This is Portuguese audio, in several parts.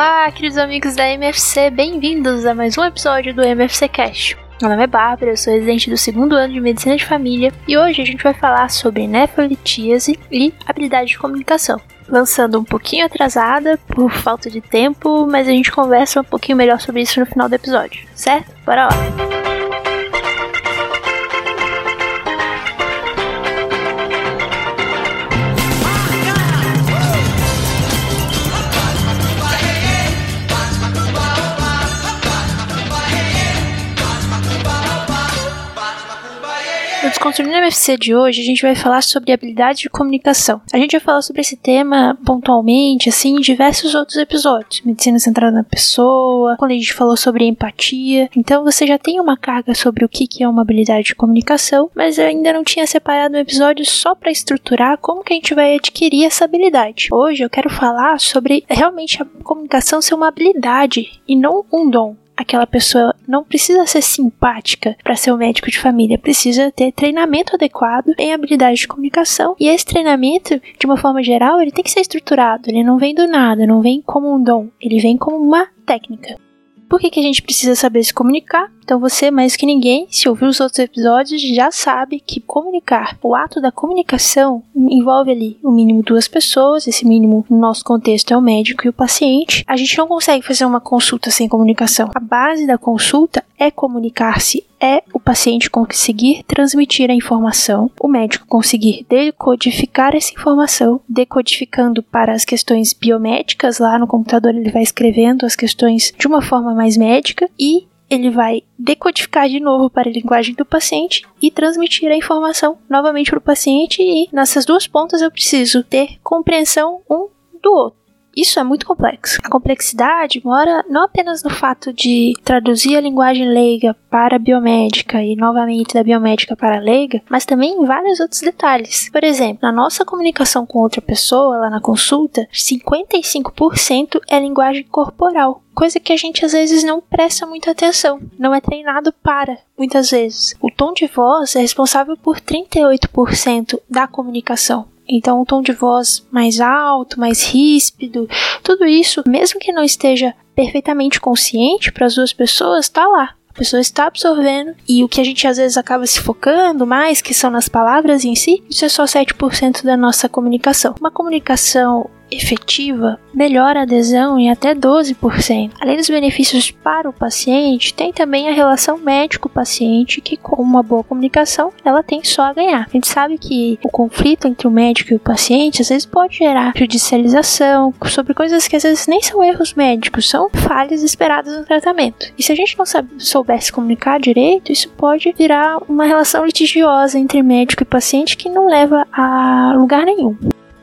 Olá, queridos amigos da MFC, bem-vindos a mais um episódio do MFC Cast. Meu nome é Bárbara, eu sou residente do segundo ano de Medicina de Família e hoje a gente vai falar sobre nefrolitíase e habilidade de comunicação. Lançando um pouquinho atrasada por falta de tempo, mas a gente conversa um pouquinho melhor sobre isso no final do episódio, certo? Bora lá! Desconstruindo o MFC de hoje, a gente vai falar sobre habilidade de comunicação. A gente vai falar sobre esse tema pontualmente, assim, em diversos outros episódios. Medicina centrada na pessoa, quando a gente falou sobre empatia. Então você já tem uma carga sobre o que é uma habilidade de comunicação, mas eu ainda não tinha separado um episódio só para estruturar como que a gente vai adquirir essa habilidade. Hoje eu quero falar sobre realmente a comunicação ser uma habilidade e não um dom aquela pessoa não precisa ser simpática para ser um médico de família, precisa ter treinamento adequado em habilidade de comunicação. E esse treinamento, de uma forma geral, ele tem que ser estruturado, ele não vem do nada, não vem como um dom, ele vem como uma técnica. Por que, que a gente precisa saber se comunicar? Então você, mais que ninguém, se ouviu os outros episódios, já sabe que comunicar, o ato da comunicação envolve ali o mínimo duas pessoas, esse mínimo no nosso contexto é o médico e o paciente. A gente não consegue fazer uma consulta sem comunicação. A base da consulta é comunicar-se é o paciente conseguir transmitir a informação, o médico conseguir decodificar essa informação, decodificando para as questões biomédicas, lá no computador ele vai escrevendo as questões de uma forma mais médica e ele vai decodificar de novo para a linguagem do paciente e transmitir a informação novamente para o paciente. E nessas duas pontas eu preciso ter compreensão um do outro. Isso é muito complexo. A complexidade mora não apenas no fato de traduzir a linguagem leiga para a biomédica e novamente da biomédica para a leiga, mas também em vários outros detalhes. Por exemplo, na nossa comunicação com outra pessoa, lá na consulta, 55% é linguagem corporal coisa que a gente às vezes não presta muita atenção, não é treinado para, muitas vezes. O tom de voz é responsável por 38% da comunicação. Então, um tom de voz mais alto, mais ríspido, tudo isso, mesmo que não esteja perfeitamente consciente para as duas pessoas, está lá. A pessoa está absorvendo e o que a gente às vezes acaba se focando mais, que são nas palavras em si, isso é só 7% da nossa comunicação. Uma comunicação efetiva melhora a adesão em até 12%. Além dos benefícios para o paciente, tem também a relação médico-paciente, que com uma boa comunicação ela tem só a ganhar. A gente sabe que o conflito entre o médico e o paciente às vezes pode gerar judicialização sobre coisas que às vezes nem são erros médicos, são falhas esperadas no tratamento. E se a gente não soubesse comunicar direito, isso pode virar uma relação litigiosa entre médico e paciente que não leva a lugar nenhum.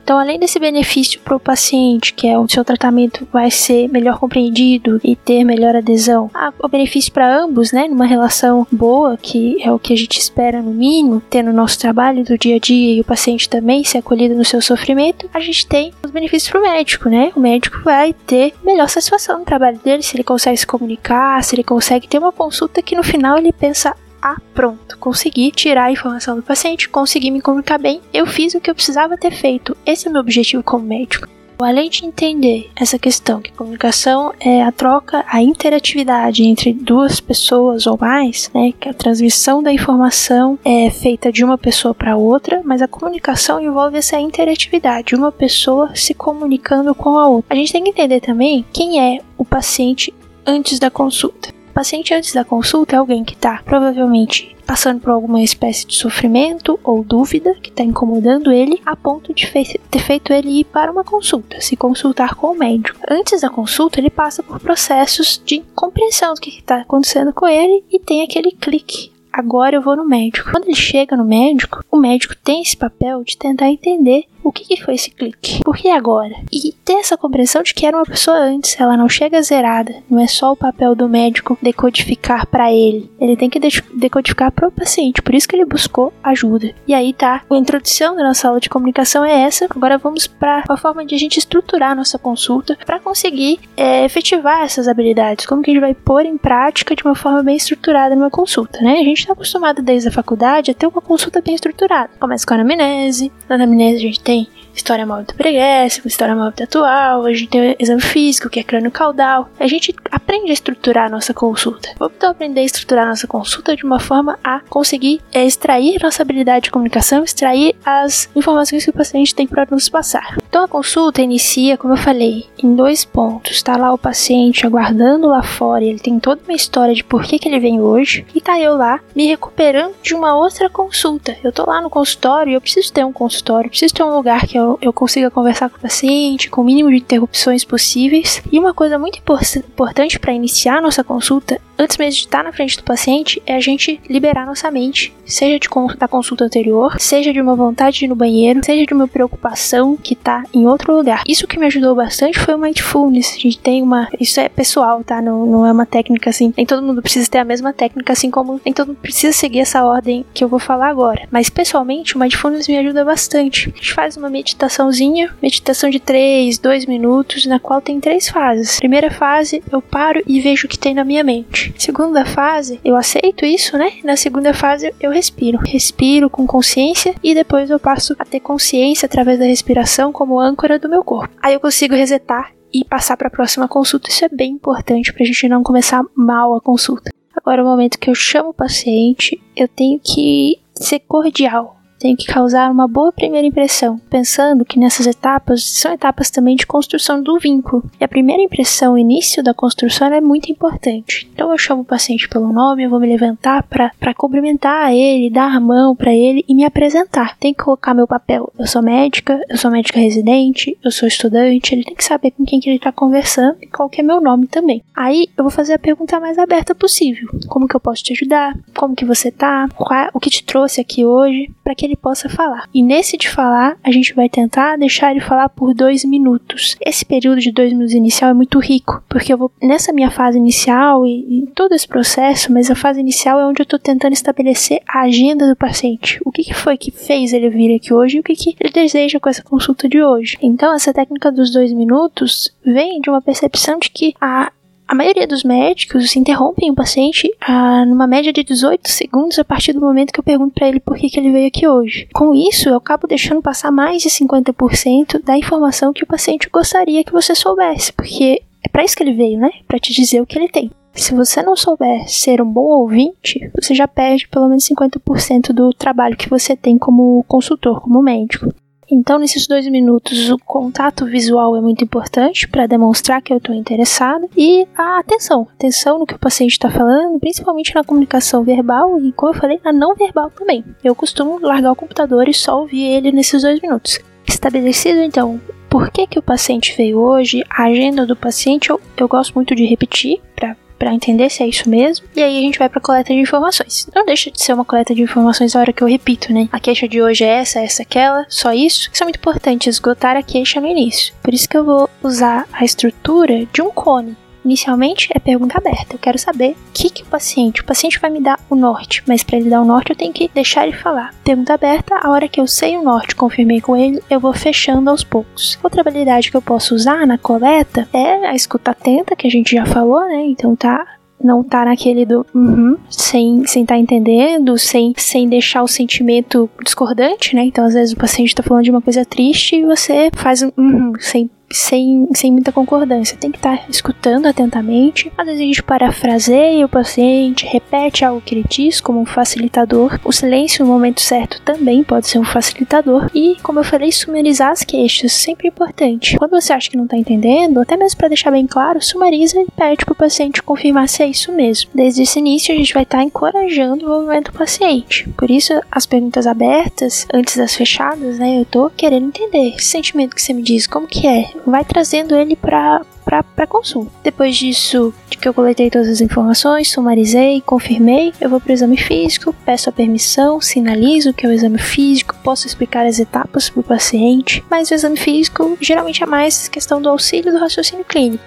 Então, além desse benefício para o paciente, que é o seu tratamento vai ser melhor compreendido e ter melhor adesão, há o benefício para ambos, né, numa relação boa, que é o que a gente espera no mínimo, ter no nosso trabalho do dia a dia e o paciente também ser acolhido no seu sofrimento, a gente tem os benefícios para o médico, né? O médico vai ter melhor satisfação no trabalho dele, se ele consegue se comunicar, se ele consegue ter uma consulta que no final ele pensa, ah, pronto, consegui tirar a informação do paciente, consegui me comunicar bem, eu fiz o que eu precisava ter feito. Esse é o meu objetivo como médico. Além de entender essa questão, que comunicação é a troca, a interatividade entre duas pessoas ou mais, né, que a transmissão da informação é feita de uma pessoa para outra, mas a comunicação envolve essa interatividade, uma pessoa se comunicando com a outra. A gente tem que entender também quem é o paciente antes da consulta paciente antes da consulta é alguém que está provavelmente passando por alguma espécie de sofrimento ou dúvida que está incomodando ele, a ponto de fe ter feito ele ir para uma consulta, se consultar com o médico. Antes da consulta, ele passa por processos de compreensão do que está acontecendo com ele e tem aquele clique. Agora eu vou no médico. Quando ele chega no médico, o médico tem esse papel de tentar entender o que, que foi esse clique? Por que agora? E ter essa compreensão de que era uma pessoa antes, ela não chega zerada. Não é só o papel do médico decodificar para ele. Ele tem que decodificar para o paciente. Por isso que ele buscou ajuda. E aí tá. A introdução da nossa aula de comunicação é essa. Agora vamos para a forma de a gente estruturar a nossa consulta para conseguir é, efetivar essas habilidades. Como que a gente vai pôr em prática de uma forma bem estruturada numa consulta, né? A gente está acostumado desde a faculdade a ter uma consulta bem estruturada. Começa com a anamnese. Na anamnese a gente tem tem história móvel pregressa, história móvel atual, a gente tem exame físico, que é crânio caudal. A gente aprende a estruturar a nossa consulta. Vamos então aprender a estruturar a nossa consulta de uma forma a conseguir é, extrair nossa habilidade de comunicação, extrair as informações que o paciente tem para nos passar. Então a consulta inicia, como eu falei, em dois pontos. Está lá o paciente aguardando lá fora, ele tem toda uma história de por que, que ele vem hoje, e tá eu lá me recuperando de uma outra consulta. Eu tô lá no consultório, eu preciso ter um consultório, preciso ter um lugar que eu, eu consiga conversar com o paciente com o mínimo de interrupções possíveis. E uma coisa muito importante para iniciar nossa consulta, antes mesmo de estar na frente do paciente, é a gente liberar nossa mente, seja de, da consulta anterior, seja de uma vontade de ir no banheiro, seja de uma preocupação que está em outro lugar. Isso que me ajudou bastante foi o mindfulness. A gente tem uma. Isso é pessoal, tá? Não, não é uma técnica assim. Nem todo mundo precisa ter a mesma técnica, assim como nem todo mundo precisa seguir essa ordem que eu vou falar agora. Mas pessoalmente, o mindfulness me ajuda bastante. A gente faz uma meditaçãozinha, meditação de 3, 2 minutos, na qual tem três fases. Primeira fase, eu paro e vejo o que tem na minha mente. Segunda fase, eu aceito isso, né? Na segunda fase, eu respiro. Respiro com consciência e depois eu passo a ter consciência através da respiração como âncora do meu corpo. Aí eu consigo resetar e passar para a próxima consulta. Isso é bem importante para a gente não começar mal a consulta. Agora, o momento que eu chamo o paciente, eu tenho que ser cordial tenho que causar uma boa primeira impressão, pensando que nessas etapas são etapas também de construção do vínculo. E a primeira impressão, o início da construção é muito importante. Então eu chamo o paciente pelo nome, eu vou me levantar para cumprimentar ele, dar a mão para ele e me apresentar. Tem que colocar meu papel. Eu sou médica, eu sou médica residente, eu sou estudante, ele tem que saber com quem que ele está conversando e qual que é meu nome também. Aí eu vou fazer a pergunta mais aberta possível. Como que eu posso te ajudar? Como que você tá? Qual, o que te trouxe aqui hoje? Para que ele possa falar. E nesse de falar, a gente vai tentar deixar ele falar por dois minutos. Esse período de dois minutos inicial é muito rico, porque eu vou nessa minha fase inicial e, e todo esse processo, mas a fase inicial é onde eu estou tentando estabelecer a agenda do paciente. O que, que foi que fez ele vir aqui hoje e o que, que ele deseja com essa consulta de hoje. Então, essa técnica dos dois minutos vem de uma percepção de que a a maioria dos médicos interrompem o paciente ah, numa média de 18 segundos a partir do momento que eu pergunto para ele por que, que ele veio aqui hoje. Com isso, eu acabo deixando passar mais de 50% da informação que o paciente gostaria que você soubesse, porque é para isso que ele veio, né? Para te dizer o que ele tem. Se você não souber ser um bom ouvinte, você já perde pelo menos 50% do trabalho que você tem como consultor, como médico. Então, nesses dois minutos, o contato visual é muito importante para demonstrar que eu estou interessada e a atenção, atenção no que o paciente está falando, principalmente na comunicação verbal e, como eu falei, na não verbal também. Eu costumo largar o computador e só ouvir ele nesses dois minutos. Estabelecido então por que, que o paciente veio hoje, a agenda do paciente eu, eu gosto muito de repetir para para entender se é isso mesmo. E aí a gente vai para coleta de informações. Não deixa de ser uma coleta de informações a hora que eu repito, né? A queixa de hoje é essa, essa, aquela, só isso. Isso é muito importante, esgotar a queixa no início. Por isso que eu vou usar a estrutura de um cone. Inicialmente é pergunta aberta. Eu quero saber o que, que o paciente. O paciente vai me dar o norte, mas para ele dar o norte eu tenho que deixar ele falar. Pergunta aberta, a hora que eu sei o norte, confirmei com ele, eu vou fechando aos poucos. Outra habilidade que eu posso usar na coleta é a escuta atenta, que a gente já falou, né? Então tá não tá naquele do uhum, sem sem tá entendendo, sem sem deixar o sentimento discordante, né? Então às vezes o paciente tá falando de uma coisa triste e você faz um uhum, sem sem, sem muita concordância. Tem que estar tá escutando atentamente. Às vezes a gente parafraseia o paciente, repete algo que ele diz como um facilitador. O silêncio no momento certo também pode ser um facilitador. E, como eu falei, sumarizar as queixas, sempre importante. Quando você acha que não está entendendo, até mesmo para deixar bem claro, sumariza e pede para o paciente confirmar se é isso mesmo. Desde esse início, a gente vai estar tá encorajando o movimento do paciente. Por isso, as perguntas abertas, antes das fechadas, né? Eu tô querendo entender esse sentimento que você me diz, como que é? Vai trazendo ele para para consumo. Depois disso, de que eu coletei todas as informações, sumarizei, confirmei, eu vou para o exame físico, peço a permissão, sinalizo que é o exame físico, posso explicar as etapas para o paciente, mas o exame físico geralmente é mais questão do auxílio do raciocínio clínico.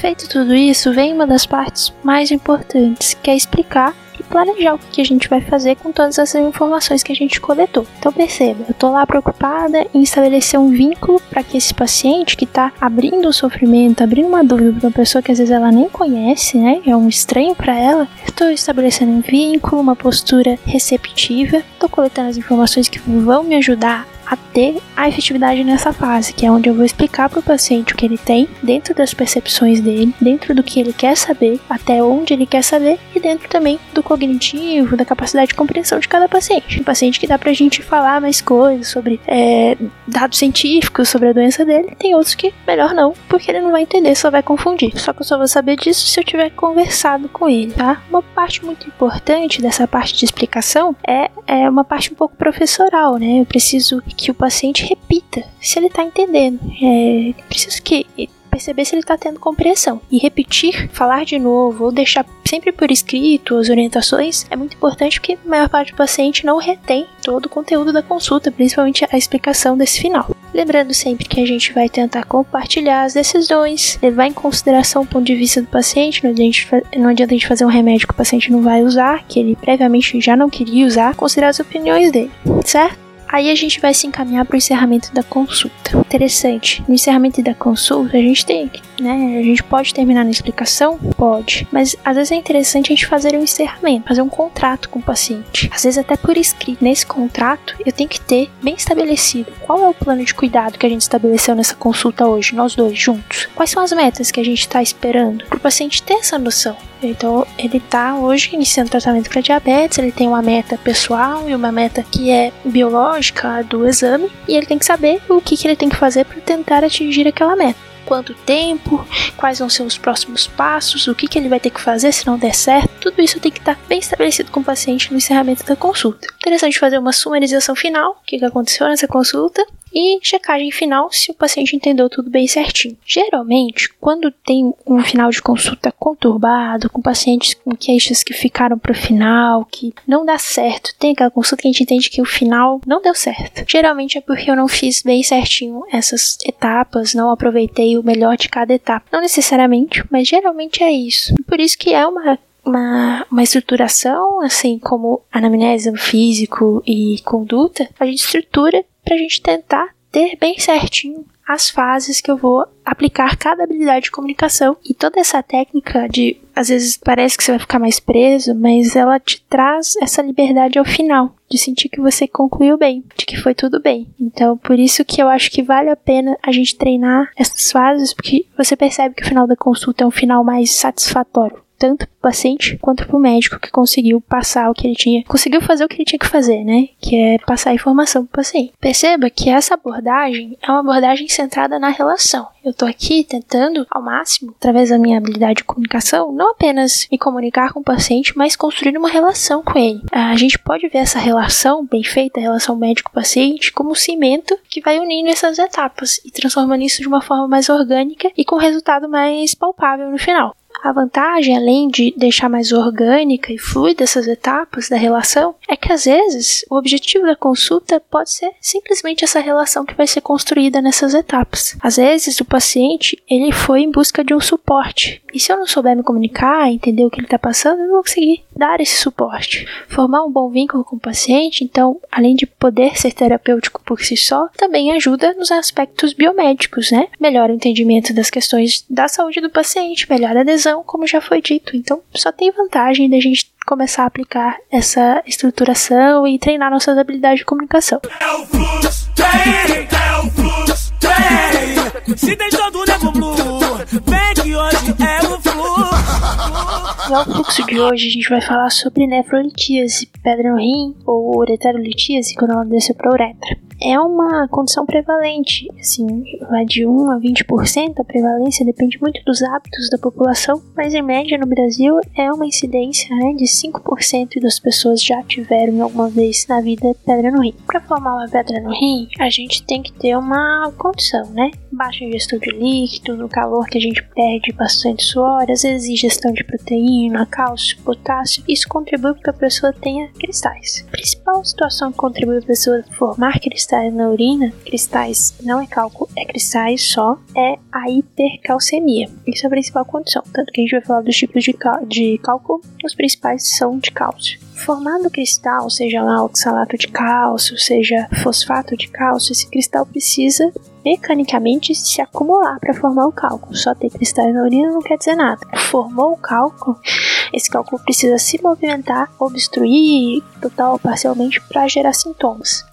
Feito tudo isso, vem uma das partes mais importantes, que é explicar e planejar o que a gente vai fazer com todas essas informações que a gente coletou. Então perceba, eu tô lá preocupada em estabelecer um vínculo para que esse paciente que está abrindo o sofrimento, abrindo uma dúvida para uma pessoa que às vezes ela nem conhece, né? É um estranho para ela. Estou estabelecendo um vínculo, uma postura receptiva. Estou coletando as informações que vão me ajudar a ter a efetividade nessa fase, que é onde eu vou explicar para o paciente o que ele tem, dentro das percepções dele, dentro do que ele quer saber, até onde ele quer saber, e dentro também do cognitivo, da capacidade de compreensão de cada paciente. Um paciente que dá pra gente falar mais coisas sobre é, dados científicos sobre a doença dele, tem outros que melhor não, porque ele não vai entender, só vai confundir. Só que eu só vou saber disso se eu tiver conversado com ele, tá? Uma parte muito importante dessa parte de explicação é, é uma parte um pouco professoral, né? Eu preciso que o paciente repita se ele tá entendendo. É, preciso que perceber se ele está tendo compreensão. E repetir, falar de novo ou deixar sempre por escrito as orientações é muito importante porque a maior parte do paciente não retém todo o conteúdo da consulta, principalmente a explicação desse final. Lembrando sempre que a gente vai tentar compartilhar as decisões, levar em consideração o ponto de vista do paciente, não adianta, não adianta a gente fazer um remédio que o paciente não vai usar, que ele previamente já não queria usar, considerar as opiniões dele, certo? Aí a gente vai se encaminhar para o encerramento da consulta. Interessante. No encerramento da consulta, a gente tem, né? A gente pode terminar na explicação? Pode. Mas às vezes é interessante a gente fazer um encerramento, fazer um contrato com o paciente. Às vezes até por escrito. Nesse contrato, eu tenho que ter bem estabelecido qual é o plano de cuidado que a gente estabeleceu nessa consulta hoje, nós dois juntos. Quais são as metas que a gente está esperando para o paciente ter essa noção. Então, ele está hoje iniciando tratamento para diabetes, ele tem uma meta pessoal e uma meta que é biológica do exame, e ele tem que saber o que, que ele tem que fazer para tentar atingir aquela meta. Quanto tempo, quais vão ser os próximos passos, o que, que ele vai ter que fazer se não der certo, tudo isso tem que estar bem estabelecido com o paciente no encerramento da consulta. Interessante fazer uma sumarização final, o que, que aconteceu nessa consulta, e checagem final se o paciente entendeu tudo bem certinho. Geralmente, quando tem um final de consulta conturbado, com pacientes com queixas que ficaram para o final, que não dá certo, tem aquela consulta que a gente entende que o final não deu certo. Geralmente é porque eu não fiz bem certinho essas etapas, não aproveitei o melhor de cada etapa. Não necessariamente, mas geralmente é isso. Por isso que é uma uma, uma estruturação, assim como anamnese físico e conduta, a gente estrutura para a gente tentar ter bem certinho as fases que eu vou aplicar cada habilidade de comunicação. E toda essa técnica de, às vezes parece que você vai ficar mais preso, mas ela te traz essa liberdade ao final, de sentir que você concluiu bem, de que foi tudo bem. Então, por isso que eu acho que vale a pena a gente treinar essas fases, porque você percebe que o final da consulta é um final mais satisfatório tanto para o paciente quanto para o médico que conseguiu passar o que ele tinha, conseguiu fazer o que ele tinha que fazer, né? Que é passar a informação para o paciente. Perceba que essa abordagem é uma abordagem centrada na relação. Eu estou aqui tentando, ao máximo, através da minha habilidade de comunicação, não apenas me comunicar com o paciente, mas construir uma relação com ele. A gente pode ver essa relação bem feita, a relação médico-paciente, como um cimento que vai unindo essas etapas e transformando isso de uma forma mais orgânica e com resultado mais palpável no final. A vantagem, além de deixar mais orgânica e fluida essas etapas da relação, é que às vezes o objetivo da consulta pode ser simplesmente essa relação que vai ser construída nessas etapas. Às vezes o paciente ele foi em busca de um suporte e se eu não souber me comunicar, entender o que ele está passando, eu não vou conseguir dar esse suporte. Formar um bom vínculo com o paciente, então, além de poder ser terapêutico por si só, também ajuda nos aspectos biomédicos, né? Melhora o entendimento das questões da saúde do paciente, melhora a adesão, como já foi dito. Então, só tem vantagem da gente começar a aplicar essa estruturação e treinar nossas habilidades de comunicação. Se tem todo vem que hoje é. No fluxo de hoje a gente vai falar sobre nefrolitíase, pedra no rim ou ureterolitíase quando ela desceu para uretra é uma condição prevalente, assim, vai de 1 a 20%, a prevalência depende muito dos hábitos da população, mas em média no Brasil é uma incidência né, de 5% das pessoas já tiveram alguma vez na vida pedra no rim. Para formar uma pedra no rim, a gente tem que ter uma condição, né? Baixa ingestão de líquido, no calor que a gente perde bastante suor, às vezes ingestão de proteína, cálcio, potássio, isso contribui para que a pessoa tenha cristais. A principal situação que contribui para a pessoa formar cristais na urina, cristais não é cálculo, é cristais só, é a hipercalcemia. Isso é a principal condição. Tanto que a gente vai falar dos tipos de, de cálculo, os principais são de cálcio. Formado cristal, seja lá oxalato de cálcio, seja fosfato de cálcio, esse cristal precisa mecanicamente se acumular para formar o cálculo. Só ter cristais na urina não quer dizer nada. Formou o cálculo, esse cálculo precisa se movimentar, obstruir total ou parcialmente para gerar sintomas.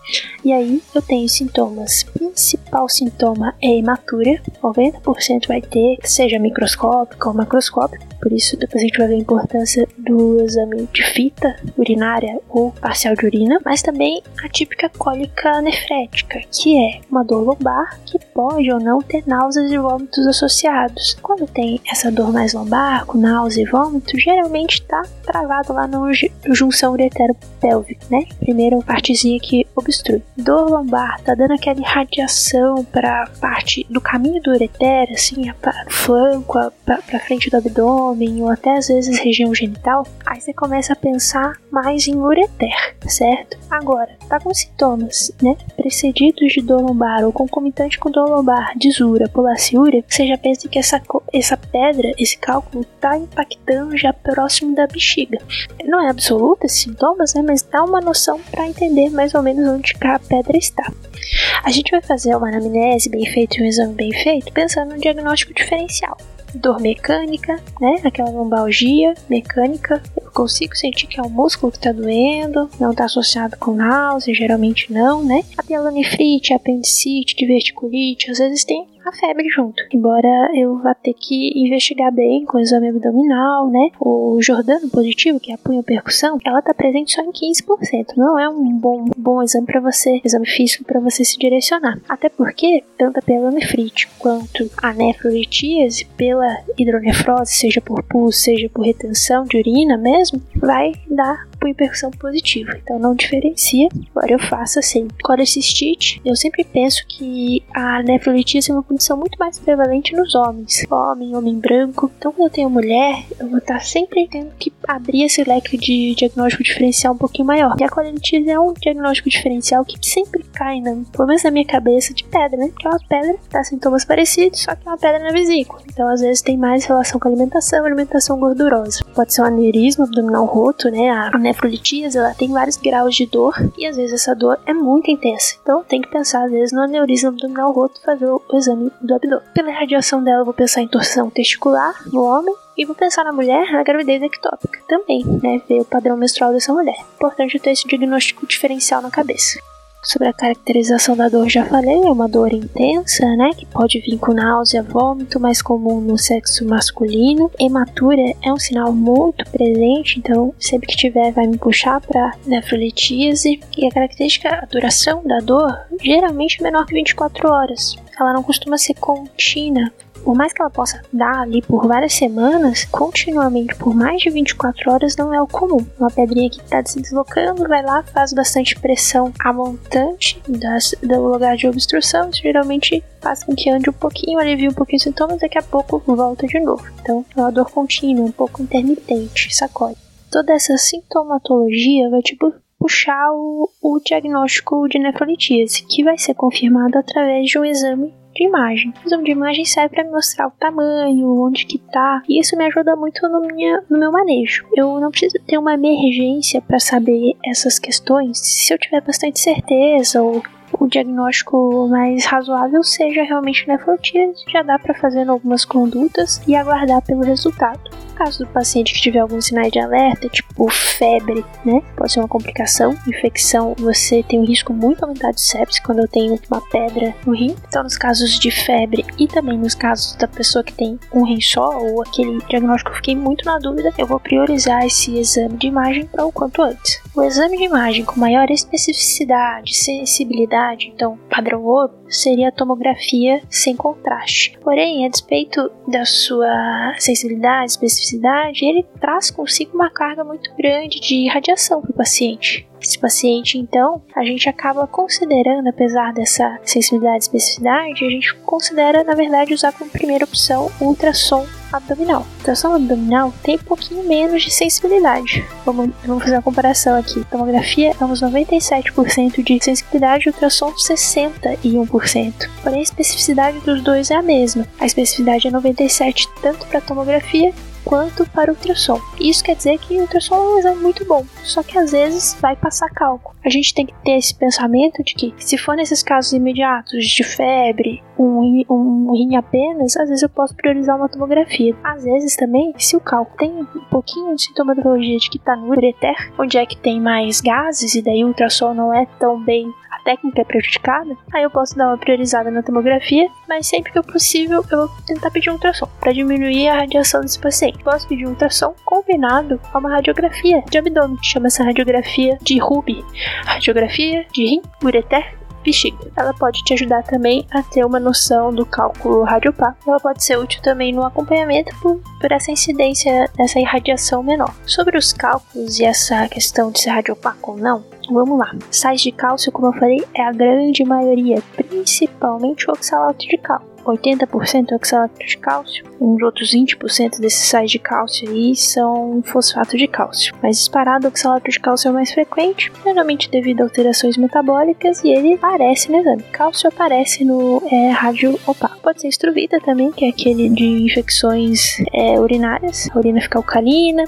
E aí eu tenho sintomas. Principal sintoma é hematura, 90% vai ter, seja microscópico ou macroscópico. Por isso depois a gente vai ver a importância do exame de fita urinária ou parcial de urina, mas também a típica cólica nefrética, que é uma dor lombar que pode ou não ter náuseas e vômitos associados. Quando tem essa dor mais lombar, com náusea e vômito, geralmente está travado lá na junção uretero-pélvica, né? Primeira partezinha que obstrui. Dor lombar, tá dando aquela irradiação para parte do caminho do ureter, assim, para flanco, para frente do abdômen, ou até às vezes região genital, aí você começa a pensar mais em ureter, certo? Agora, tá com sintomas, né, precedidos de dor lombar ou concomitante com dor lombar, disura, polaciúria, você já pensa que essa, essa pedra, esse cálculo, tá impactando já próximo da bexiga. Não é absoluto esses sintomas, né, mas dá uma noção para entender mais ou menos onde a pedra está. A gente vai fazer uma anamnese bem feita e um exame bem feito pensando no diagnóstico diferencial. Dor mecânica, né? Aquela lombalgia mecânica. Eu consigo sentir que é o músculo que está doendo, não está associado com náusea, geralmente não, né? A pielonefrite, apendicite, diverticulite, às vezes tem a febre junto. Embora eu vá ter que investigar bem com o exame abdominal, né? O Jordano positivo, que é a punho-percussão, ela tá presente só em 15%. Não é um bom, bom exame para você, exame físico para você se direcionar. Até porque, tanto pela nefrite quanto a nefrolitíase, pela hidronefrose, seja por pulso, seja por retenção de urina mesmo, vai dar punho percussão positiva. Então não diferencia, agora eu faço assim. Colecistite, eu sempre penso que a nefrolitíase é uma condição muito mais prevalente nos homens. Homem, homem branco. Então, quando eu tenho mulher, eu vou estar sempre tendo que abrir esse leque de diagnóstico diferencial um pouquinho maior. E a colonitis é um diagnóstico diferencial que sempre cai, na, pelo menos na minha cabeça, de pedra, né? Porque é uma pedra, dá sintomas parecidos, só que é uma pedra na vesícula. Então, às vezes, tem mais relação com a alimentação, alimentação gordurosa. Pode ser um aneurisma abdominal roto, né? A nefrolitíase, ela tem vários graus de dor e às vezes essa dor é muito intensa. Então, tem que pensar, às vezes, no aneurisma abdominal roto fazer o exame do abdômen. Pela radiação dela, eu vou pensar em torção testicular no homem. E vou pensar na mulher, na gravidez ectópica também, né? Ver o padrão menstrual dessa mulher. Importante ter esse diagnóstico diferencial na cabeça. Sobre a caracterização da dor, já falei, é uma dor intensa, né? Que pode vir com náusea, vômito, mais comum no sexo masculino. Hematura é um sinal muito presente, então sempre que tiver vai me puxar para nefrolitíase. E a característica, a duração da dor, geralmente é menor que 24 horas ela não costuma ser contínua. Por mais que ela possa dar ali por várias semanas, continuamente por mais de 24 horas não é o comum. Uma pedrinha que está se deslocando, vai lá, faz bastante pressão a montante das, do lugar de obstrução, isso geralmente faz com que ande um pouquinho, alivie um pouquinho os sintomas, daqui a pouco volta de novo. Então é uma dor contínua, um pouco intermitente, sacode. Toda essa sintomatologia vai tipo puxar o, o diagnóstico de nefrolitíase, que vai ser confirmado através de um exame de imagem. O exame de imagem serve para mostrar o tamanho, onde que tá, e isso me ajuda muito no, minha, no meu manejo. Eu não preciso ter uma emergência para saber essas questões se eu tiver bastante certeza ou o diagnóstico mais razoável seja realmente nefrotíase, já dá para fazer algumas condutas e aguardar pelo resultado. No caso do paciente que tiver alguns sinais de alerta, tipo febre, né, pode ser uma complicação, infecção, você tem um risco muito aumentado de sepsis quando eu tenho uma pedra no rim. Então, nos casos de febre e também nos casos da pessoa que tem um rim só ou aquele diagnóstico eu fiquei muito na dúvida, eu vou priorizar esse exame de imagem para o quanto antes. O exame de imagem com maior especificidade, sensibilidade então padrão ouro, seria a tomografia sem contraste. Porém, a despeito da sua sensibilidade, especificidade, ele traz consigo uma carga muito grande de radiação para o paciente. Esse paciente, então, a gente acaba considerando, apesar dessa sensibilidade e especificidade, a gente considera, na verdade, usar como primeira opção o ultrassom abdominal. Ultrassom abdominal tem um pouquinho menos de sensibilidade. Vamos, vamos fazer uma comparação aqui. Tomografia é uns 97% de sensibilidade ultrassom 61%. Porém, a especificidade dos dois é a mesma. A especificidade é 97% tanto para tomografia quanto para o ultrassom. Isso quer dizer que o ultrassom é um exame muito bom, só que às vezes vai passar cálculo. A gente tem que ter esse pensamento de que, se for nesses casos imediatos de febre, um, um rim apenas, às vezes eu posso priorizar uma tomografia. Às vezes também, se o cálculo tem um pouquinho de sintomatologia de que está no ureter, onde é que tem mais gases e daí o ultrassom não é tão bem técnica é prejudicada, aí eu posso dar uma priorizada na tomografia, mas sempre que possível eu vou tentar pedir um ultrassom para diminuir a radiação desse paciente. Posso pedir um ultrassom combinado a uma radiografia de abdômen, chama essa radiografia de Ruby, radiografia de rim, ureter bexiga. Ela pode te ajudar também a ter uma noção do cálculo radiopar. Ela pode ser útil também no acompanhamento por, por essa incidência dessa irradiação menor. Sobre os cálculos e essa questão de ser radiopaco ou não, Vamos lá. Sais de cálcio, como eu falei, é a grande maioria, principalmente o oxalato de cálcio. 80% é oxalato de cálcio, uns outros 20% desses sais de cálcio aí são fosfato de cálcio. Mas disparado, o oxalato de cálcio é o mais frequente, geralmente devido a alterações metabólicas, e ele aparece no exame. Cálcio aparece no é, rádio opaco. Pode ser estruvita também, que é aquele de infecções é, urinárias, a urina fica alcalina,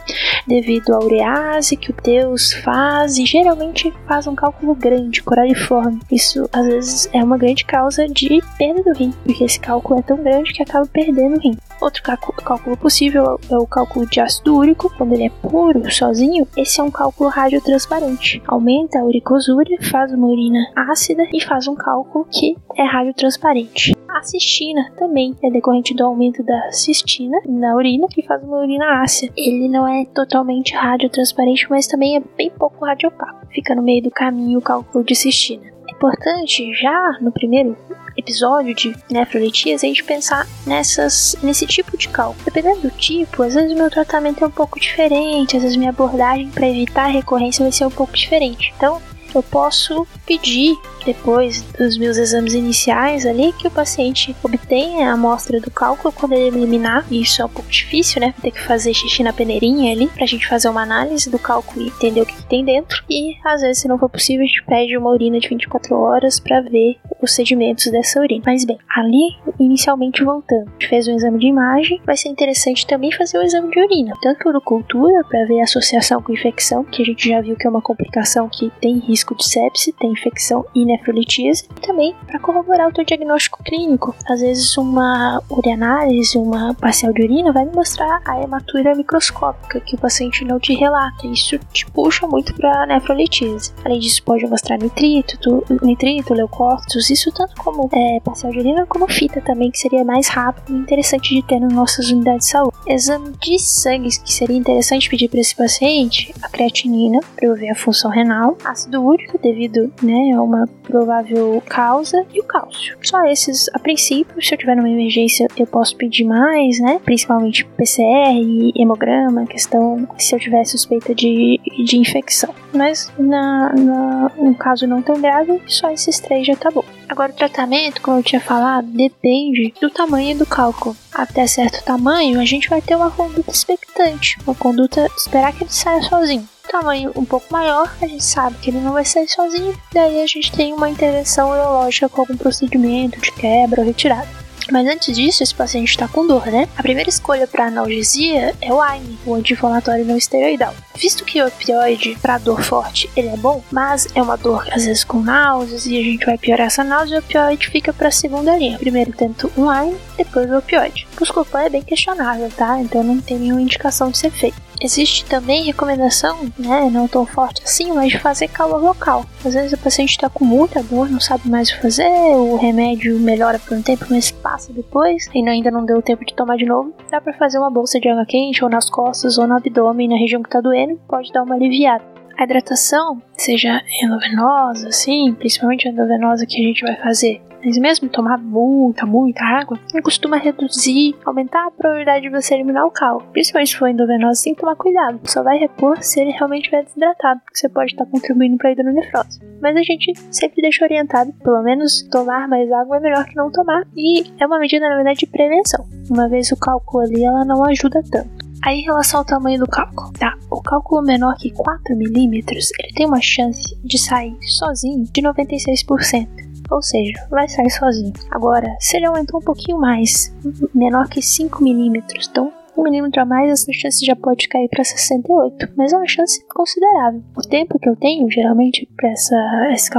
devido à urease que o Deus faz, e geralmente faz um cálculo grande, coraliforme. Isso às vezes é uma grande causa de perda do rim, porque esse cálculo é tão grande que acaba perdendo o rim. Outro cálculo possível é o cálculo de ácido úrico, quando ele é puro, sozinho, esse é um cálculo radiotransparente. Aumenta a uricosúria, faz uma urina ácida e faz um cálculo que é radiotransparente. A cistina também é decorrente do aumento da cistina na urina, que faz uma urina ácida. Ele não é totalmente radiotransparente, mas também é bem pouco radiopaco. Fica no meio do caminho o cálculo de cistina. É importante já no primeiro episódio de nefrolitíase a gente pensar nessas, nesse tipo de cálculo. Dependendo do tipo, às vezes o meu tratamento é um pouco diferente, às vezes minha abordagem para evitar a recorrência vai ser um pouco diferente. Então, eu posso pedir depois dos meus exames iniciais ali que o paciente obtenha a amostra do cálculo quando ele eliminar. Isso é um pouco difícil, né? Ter que fazer xixi na peneirinha ali pra gente fazer uma análise do cálculo e entender o que, que tem dentro. E às vezes, se não for possível, a gente pede uma urina de 24 horas para ver os sedimentos dessa urina. Mas bem, ali, inicialmente voltando, a gente fez um exame de imagem, vai ser interessante também fazer o exame de urina, tanto urocultura para ver a associação com infecção, que a gente já viu que é uma complicação que tem risco de sepse, tem infecção e nefrolitíase, e também para corroborar o teu diagnóstico clínico. Às vezes uma urianálise, uma parcial de urina vai mostrar a hematura microscópica que o paciente não te relata. Isso te puxa muito para nefrolitíase. Além disso, pode mostrar nitrito, nitrito, leucócitos, isso tanto como é, parcial de urina como fita também, que seria mais rápido e interessante de ter nas nossas unidades de saúde. Exame de sangue, que seria interessante pedir para esse paciente, a creatinina, para eu ver a função renal, ácido úrico, devido né, a uma provável causa, e o cálcio. Só esses, a princípio, se eu tiver numa emergência, eu posso pedir mais, né? Principalmente PCR, hemograma, questão se eu tiver suspeita de, de infecção. Mas na, na, no caso não tão grave, só esses três já tá bom. Agora, o tratamento, como eu tinha falado, depende do tamanho do cálculo. Até certo tamanho, a gente vai ter uma conduta expectante, uma conduta esperar que ele saia sozinho tamanho um pouco maior, a gente sabe que ele não vai sair sozinho, daí a gente tem uma intervenção urológica com algum procedimento de quebra ou retirada. Mas antes disso, esse paciente está com dor, né? A primeira escolha para analgesia é o AINE, o anti-inflamatório não esteroidal. Visto que o opioide para dor forte ele é bom, mas é uma dor às vezes com náuseas e a gente vai piorar essa náusea, o opioide fica para a segunda linha. Primeiro tento um AINE, depois o opioide. O Buscopan é bem questionável, tá? Então não tem nenhuma indicação de ser feito. Existe também recomendação, né, não tão forte assim, mas de fazer calor local. Às vezes o paciente está com muita dor, não sabe mais o fazer, o remédio melhora por um tempo, mas passa depois e ainda não deu tempo de tomar de novo. Dá para fazer uma bolsa de água quente ou nas costas ou no abdômen, na região que está doendo, pode dar uma aliviada. A hidratação, seja endovenosa, assim, principalmente a endovenosa que a gente vai fazer mas mesmo tomar muita, muita água, costuma reduzir, aumentar a probabilidade de você eliminar o cal. Principalmente se for endovenoso, tem que tomar cuidado. Só vai repor se ele realmente estiver desidratado, porque você pode estar contribuindo para a hidronefrose. Mas a gente sempre deixa orientado, pelo menos tomar mais água é melhor que não tomar. E é uma medida, na verdade, de prevenção. Uma vez o cálculo ali, ela não ajuda tanto. Aí, em relação ao tamanho do cálculo, tá? O cálculo menor que 4 milímetros, ele tem uma chance de sair sozinho de 96% ou seja, vai sair sozinho. Agora, se ele aumentou um pouquinho mais, menor que 5 milímetros, então Um milímetro a mais, essa chance já pode cair para 68, mas é uma chance considerável. O tempo que eu tenho, geralmente, para essa, esse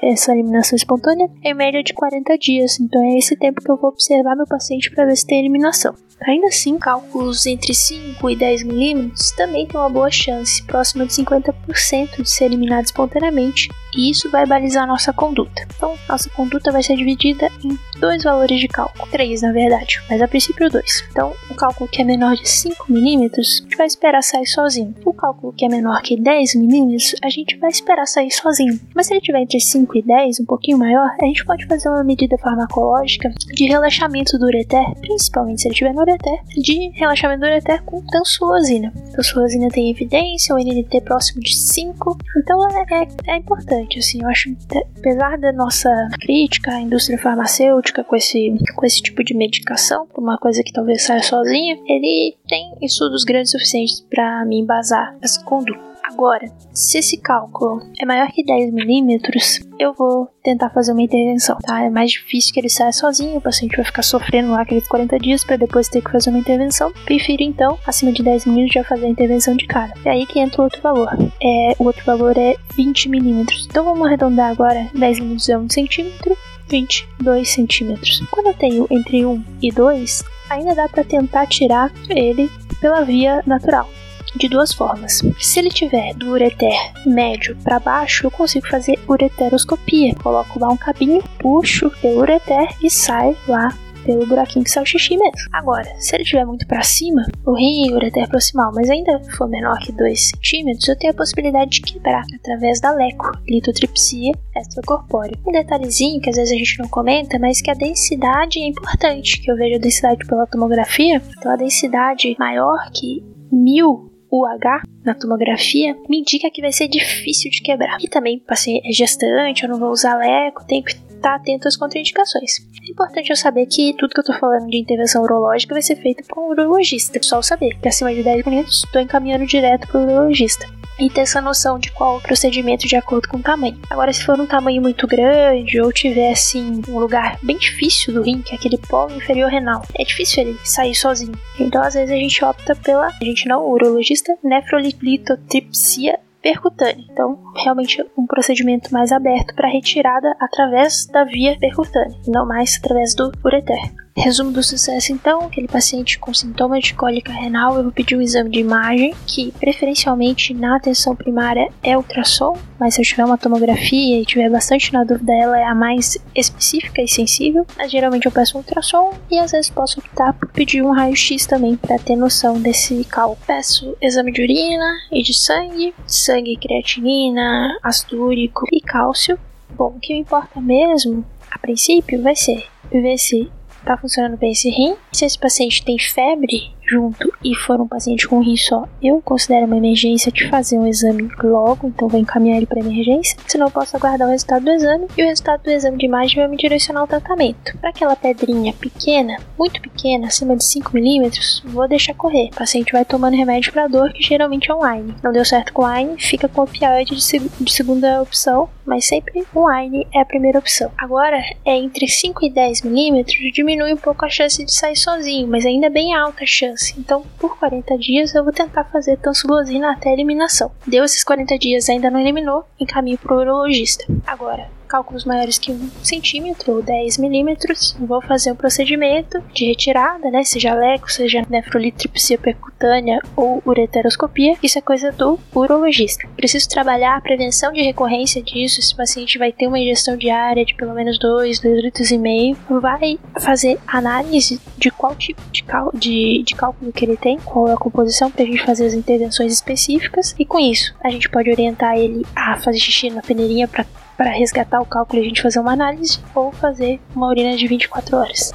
essa eliminação espontânea, é em média de 40 dias, então é esse tempo que eu vou observar meu paciente para ver se tem eliminação. Ainda assim, cálculos entre 5 e 10 milímetros também tem uma boa chance, próxima de 50% de ser eliminado espontaneamente, e isso vai balizar nossa conduta. Então, nossa conduta vai ser dividida em dois valores de cálculo, três na verdade, mas a princípio dois. Então, o cálculo que é menor de 5 milímetros, a gente vai esperar sair sozinho. O cálculo que é menor que 10 milímetros, a gente vai esperar sair sozinho. Mas se ele tiver entre 5 e 10, um pouquinho maior, a gente pode fazer uma medida farmacológica de relaxamento do ureter, principalmente se ele tiver no ureter, de relaxamento do ureter com tansulosina. Tansulosina tem evidência, o NNT próximo de 5, então é, é, é importante, assim, eu acho, apesar da nossa crítica à indústria farmacêutica com esse, com esse tipo de medicação, uma coisa que talvez saia sozinha, ele tem estudos grandes suficientes para me embasar essa conduta. Agora, se esse cálculo é maior que 10 milímetros, eu vou tentar fazer uma intervenção, tá? É mais difícil que ele saia sozinho, o paciente vai ficar sofrendo lá aqueles 40 dias para depois ter que fazer uma intervenção. Prefiro então, acima de 10 milímetros, já fazer a intervenção de cara. É aí que entra o outro valor. É, o outro valor é 20 milímetros. Então vamos arredondar agora: 10 milímetros é 1 centímetro. 22 centímetros. Quando eu tenho entre 1 e 2, ainda dá para tentar tirar ele pela via natural de duas formas. Se ele tiver do ureter médio para baixo, eu consigo fazer ureteroscopia. Coloco lá um cabinho, puxo pelo ureter e sai lá pelo buraquinho que sai o xixi mesmo. Agora, se ele estiver muito para cima, o rim o ureter proximal, mas ainda for menor que 2 centímetros, eu tenho a possibilidade de quebrar através da leco, litotripsia extracorpórea. Um detalhezinho que às vezes a gente não comenta, mas que a densidade é importante, que eu vejo a densidade pela tomografia, então a densidade maior que mil UH na tomografia me indica que vai ser difícil de quebrar. E também, assim, é gestante, eu não vou usar leco, tenho que estar atento às contraindicações. É importante eu saber que tudo que eu tô falando de intervenção urológica vai ser feito por um urologista. Só eu saber que acima de 10 minutos estou encaminhando direto para o urologista e ter essa noção de qual o procedimento de acordo com o tamanho. Agora, se for um tamanho muito grande ou tiver assim um lugar bem difícil do rim, que é aquele polo inferior renal, é difícil ele sair sozinho. Então, às vezes a gente opta pela, a gente não, o urologista, nefrolitotripsia percutânea. Então, realmente um procedimento mais aberto para retirada através da via percutânea, não mais através do ureter. Resumo do sucesso então, aquele paciente com sintomas de cólica renal, eu vou pedir um exame de imagem, que preferencialmente na atenção primária é ultrassom, mas se eu tiver uma tomografia e tiver bastante na dúvida, ela é a mais específica e sensível, mas geralmente eu peço um ultrassom e às vezes posso optar por pedir um raio-x também para ter noção desse cálculo. Peço exame de urina e de sangue, sangue, creatinina, ácido úrico e cálcio. Bom, o que me importa mesmo, a princípio, vai ser ver se tá funcionando bem esse rim. Se esse paciente tem febre junto e for um paciente com rim só, eu considero uma emergência de fazer um exame logo, então vou encaminhar ele para emergência. Senão eu posso aguardar o resultado do exame e o resultado do exame de imagem vai me direcionar o tratamento. Para aquela pedrinha pequena, muito pequena, acima de 5 milímetros, vou deixar correr. O paciente vai tomando remédio para dor, que geralmente é online. Não deu certo com online, fica com opioide de, seg de segunda opção, mas sempre online é a primeira opção. Agora, é entre 5 e 10 milímetros, diminui um pouco a chance de sair sozinho, mas ainda é bem alta a chance. Então, por 40 dias, eu vou tentar fazer tansulosina até eliminação. Deu esses 40 dias ainda não eliminou, encaminho para o urologista. Agora, cálculos maiores que 1 centímetro ou 10 milímetros, vou fazer um procedimento de retirada, né? Seja leco, seja nefrolitripsia percutânea ou ureteroscopia. Isso é coisa do urologista. Preciso trabalhar a prevenção de recorrência disso. Esse paciente vai ter uma ingestão diária de pelo menos 2, 2 litros e meio. Vai fazer análise de qual tipo de, de, de cálculo que ele tem, qual é a composição, para a gente fazer as intervenções específicas. E com isso, a gente pode orientar ele a fazer xixi na peneirinha para para resgatar o cálculo e a gente fazer uma análise ou fazer uma urina de 24 horas.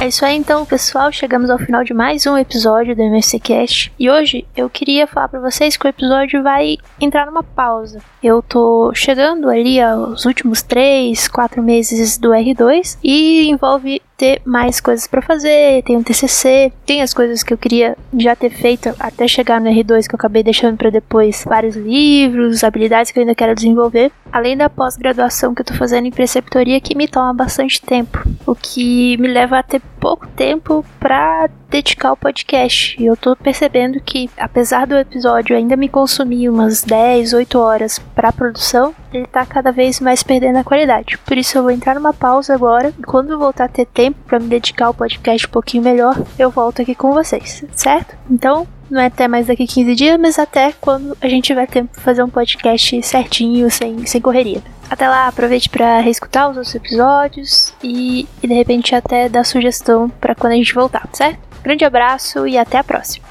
É isso aí então, pessoal. Chegamos ao final de mais um episódio do MSC Cast. E hoje eu queria falar para vocês que o episódio vai entrar numa pausa. Eu tô chegando ali aos últimos 3, 4 meses do R2 e envolve ter mais coisas para fazer, tem um TCC, tem as coisas que eu queria já ter feito até chegar no R2 que eu acabei deixando para depois, vários livros, habilidades que eu ainda quero desenvolver, além da pós-graduação que eu tô fazendo em preceptoria que me toma bastante tempo, o que me leva a ter pouco tempo para dedicar ao podcast. E eu tô percebendo que apesar do episódio ainda me consumir umas 10, 8 horas para produção, ele tá cada vez mais perdendo a qualidade. Por isso eu vou entrar numa pausa agora e quando voltar a ter tempo para me dedicar ao podcast um pouquinho melhor, eu volto aqui com vocês, certo? Então, não é até mais daqui 15 dias, mas até quando a gente tiver tempo pra fazer um podcast certinho, sem, sem correria. Até lá, aproveite para reescutar os outros episódios e, e de repente até dar sugestão para quando a gente voltar, certo? Grande abraço e até a próxima!